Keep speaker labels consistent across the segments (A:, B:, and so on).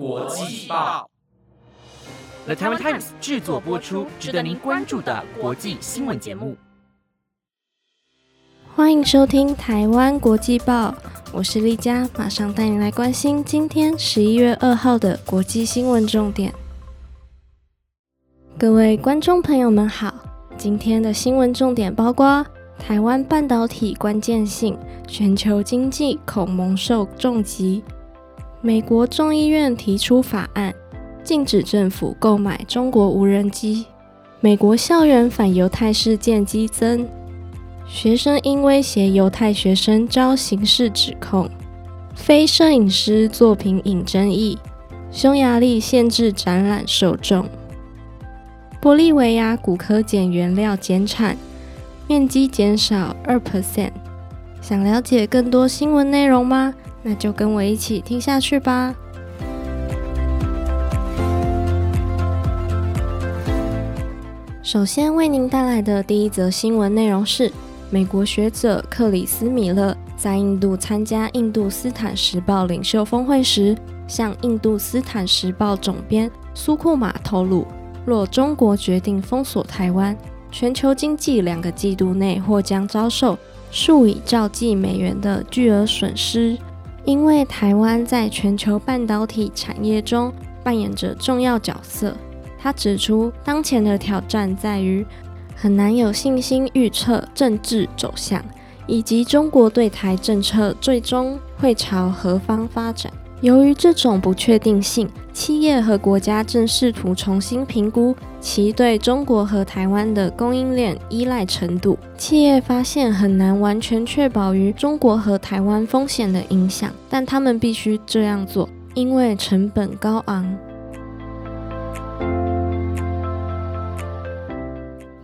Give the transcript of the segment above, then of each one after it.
A: 国际报，The Taiwan Times 制作播出，值得您关注的国际新闻节目。
B: 欢迎收听《台湾国际报》，我是丽佳，马上带你来关心今天十一月二号的国际新闻重点。各位观众朋友们好，今天的新闻重点包括：台湾半导体关键性，全球经济恐蒙受重击；美国众议院提出法案，禁止政府购买中国无人机；美国校园反犹太事件激增。学生因威胁犹太学生遭刑事指控，非摄影师作品引争议，匈牙利限制展览受众，玻利维亚骨科碱原料减产，面积减少二 percent。想了解更多新闻内容吗？那就跟我一起听下去吧。首先为您带来的第一则新闻内容是。美国学者克里斯·米勒在印度参加印度斯坦时报领袖峰会时，向印度斯坦时报总编苏库马透露，若中国决定封锁台湾，全球经济两个季度内或将遭受数以兆计美元的巨额损失，因为台湾在全球半导体产业中扮演着重要角色。他指出，当前的挑战在于。很难有信心预测政治走向，以及中国对台政策最终会朝何方发展。由于这种不确定性，企业和国家正试图重新评估其对中国和台湾的供应链依赖程度。企业发现很难完全确保于中国和台湾风险的影响，但他们必须这样做，因为成本高昂。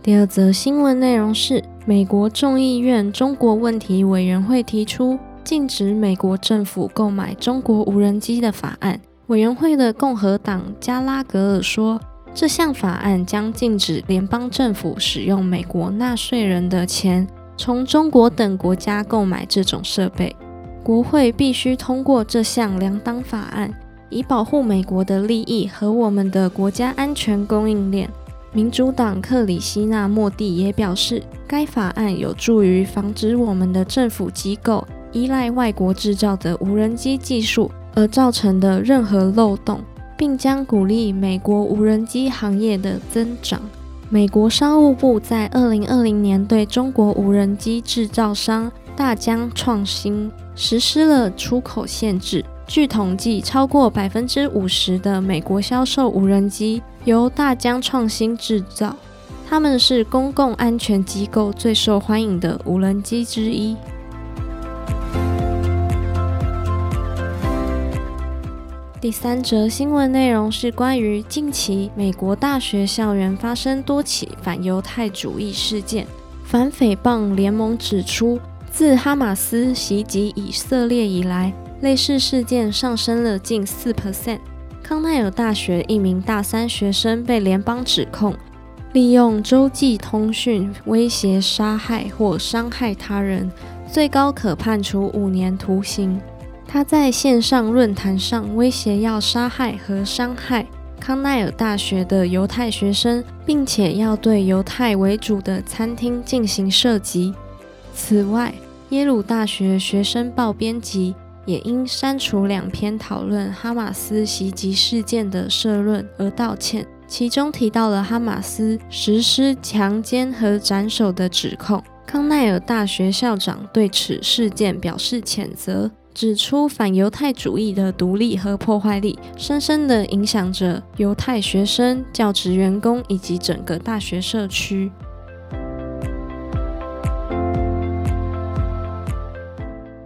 B: 第二则新闻内容是，美国众议院中国问题委员会提出禁止美国政府购买中国无人机的法案。委员会的共和党加拉格尔说，这项法案将禁止联邦政府使用美国纳税人的钱从中国等国家购买这种设备。国会必须通过这项两党法案，以保护美国的利益和我们的国家安全供应链。民主党克里希纳莫蒂也表示，该法案有助于防止我们的政府机构依赖外国制造的无人机技术而造成的任何漏洞，并将鼓励美国无人机行业的增长。美国商务部在2020年对中国无人机制造商大疆创新实施了出口限制。据统计，超过百分之五十的美国销售无人机由大疆创新制造，他们是公共安全机构最受欢迎的无人机之一。第三则新闻内容是关于近期美国大学校园发生多起反犹太主义事件。反诽谤联盟指出，自哈马斯袭击以色列以来，类似事件上升了近四 percent。康奈尔大学一名大三学生被联邦指控利用洲际通讯威胁杀害或伤害他人，最高可判处五年徒刑。他在线上论坛上威胁要杀害和伤害康奈尔大学的犹太学生，并且要对犹太为主的餐厅进行射击。此外，耶鲁大学学生报编辑。也因删除两篇讨论哈马斯袭击事件的社论而道歉，其中提到了哈马斯实施强奸和斩首的指控。康奈尔大学校长对此事件表示谴责，指出反犹太主义的独立和破坏力深深地影响着犹太学生、教职员工以及整个大学社区。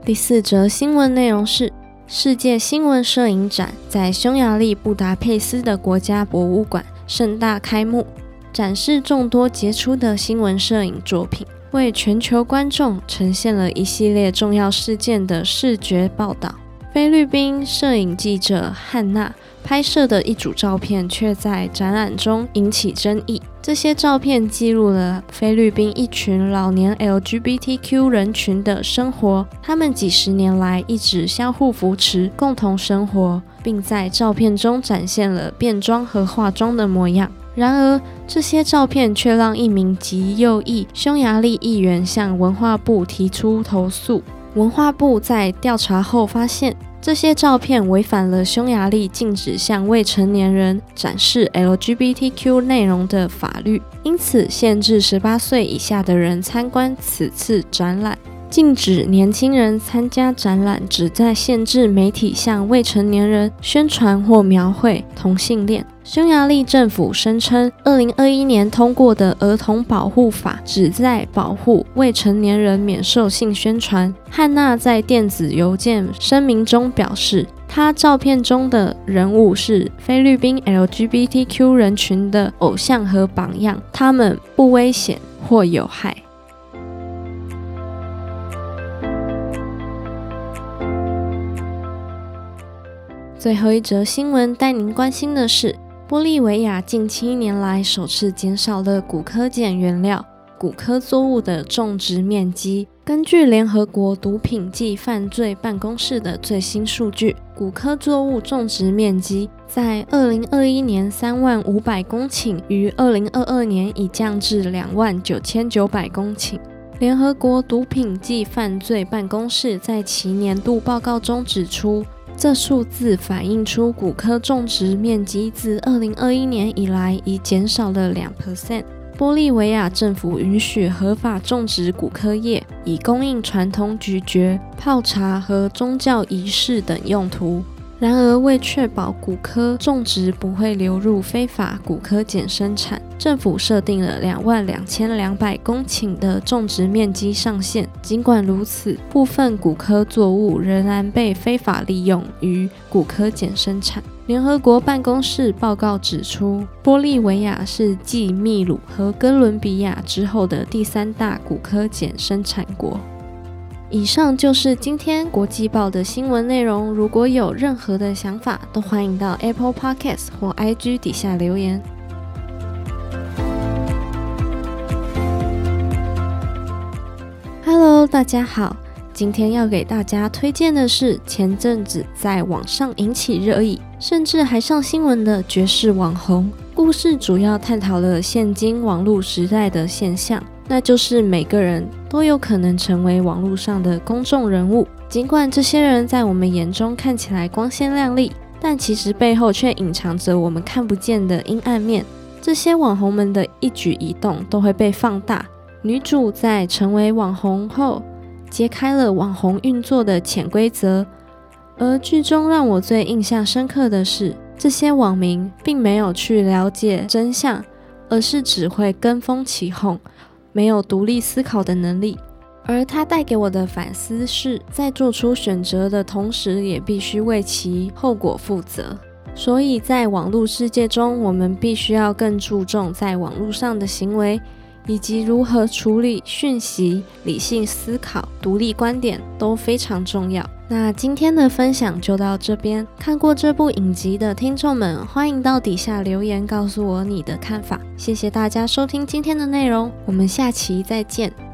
B: 第四则新闻内容是：世界新闻摄影展在匈牙利布达佩斯的国家博物馆盛大开幕，展示众多杰出的新闻摄影作品，为全球观众呈现了一系列重要事件的视觉报道。菲律宾摄影记者汉娜拍摄的一组照片，却在展览中引起争议。这些照片记录了菲律宾一群老年 LGBTQ 人群的生活，他们几十年来一直相互扶持，共同生活，并在照片中展现了变装和化妆的模样。然而，这些照片却让一名极右翼匈牙利议员向文化部提出投诉。文化部在调查后发现。这些照片违反了匈牙利禁止向未成年人展示 LGBTQ 内容的法律，因此限制十八岁以下的人参观此次展览，禁止年轻人参加展览，旨在限制媒体向未成年人宣传或描绘同性恋。匈牙利政府声称，二零二一年通过的儿童保护法旨在保护未成年人免受性宣传。汉娜在电子邮件声明中表示，她照片中的人物是菲律宾 LGBTQ 人群的偶像和榜样，他们不危险或有害。最后一则新闻带您关心的是。玻利维亚近七年来首次减少了骨科碱原料骨科作物的种植面积。根据联合国毒品及犯罪办公室的最新数据，骨科作物种植面积在二零二一年三万五百公顷，于二零二二年已降至两万九千九百公顷。联合国毒品及犯罪办公室在其年度报告中指出。这数字反映出骨科种植面积自二零二一年以来已减少了两 percent。玻利维亚政府允许合法种植骨科叶，以供应传统咀嚼、泡茶和宗教仪式等用途。然而，为确保骨科种植不会流入非法骨科碱生产，政府设定了两万两千两百公顷的种植面积上限。尽管如此，部分骨科作物仍然被非法利用于骨科碱生产。联合国办公室报告指出，玻利维亚是继秘鲁和哥伦比亚之后的第三大骨科碱生产国。以上就是今天国际报的新闻内容。如果有任何的想法，都欢迎到 Apple Podcast 或 IG 底下留言。Hello，大家好，今天要给大家推荐的是前阵子在网上引起热议，甚至还上新闻的爵士网红。故事主要探讨了现今网络时代的现象。那就是每个人都有可能成为网络上的公众人物，尽管这些人在我们眼中看起来光鲜亮丽，但其实背后却隐藏着我们看不见的阴暗面。这些网红们的一举一动都会被放大。女主在成为网红后，揭开了网红运作的潜规则。而剧中让我最印象深刻的是，这些网民并没有去了解真相，而是只会跟风起哄。没有独立思考的能力，而它带给我的反思是，在做出选择的同时，也必须为其后果负责。所以在网络世界中，我们必须要更注重在网络上的行为。以及如何处理讯息、理性思考、独立观点都非常重要。那今天的分享就到这边。看过这部影集的听众们，欢迎到底下留言告诉我你的看法。谢谢大家收听今天的内容，我们下期再见。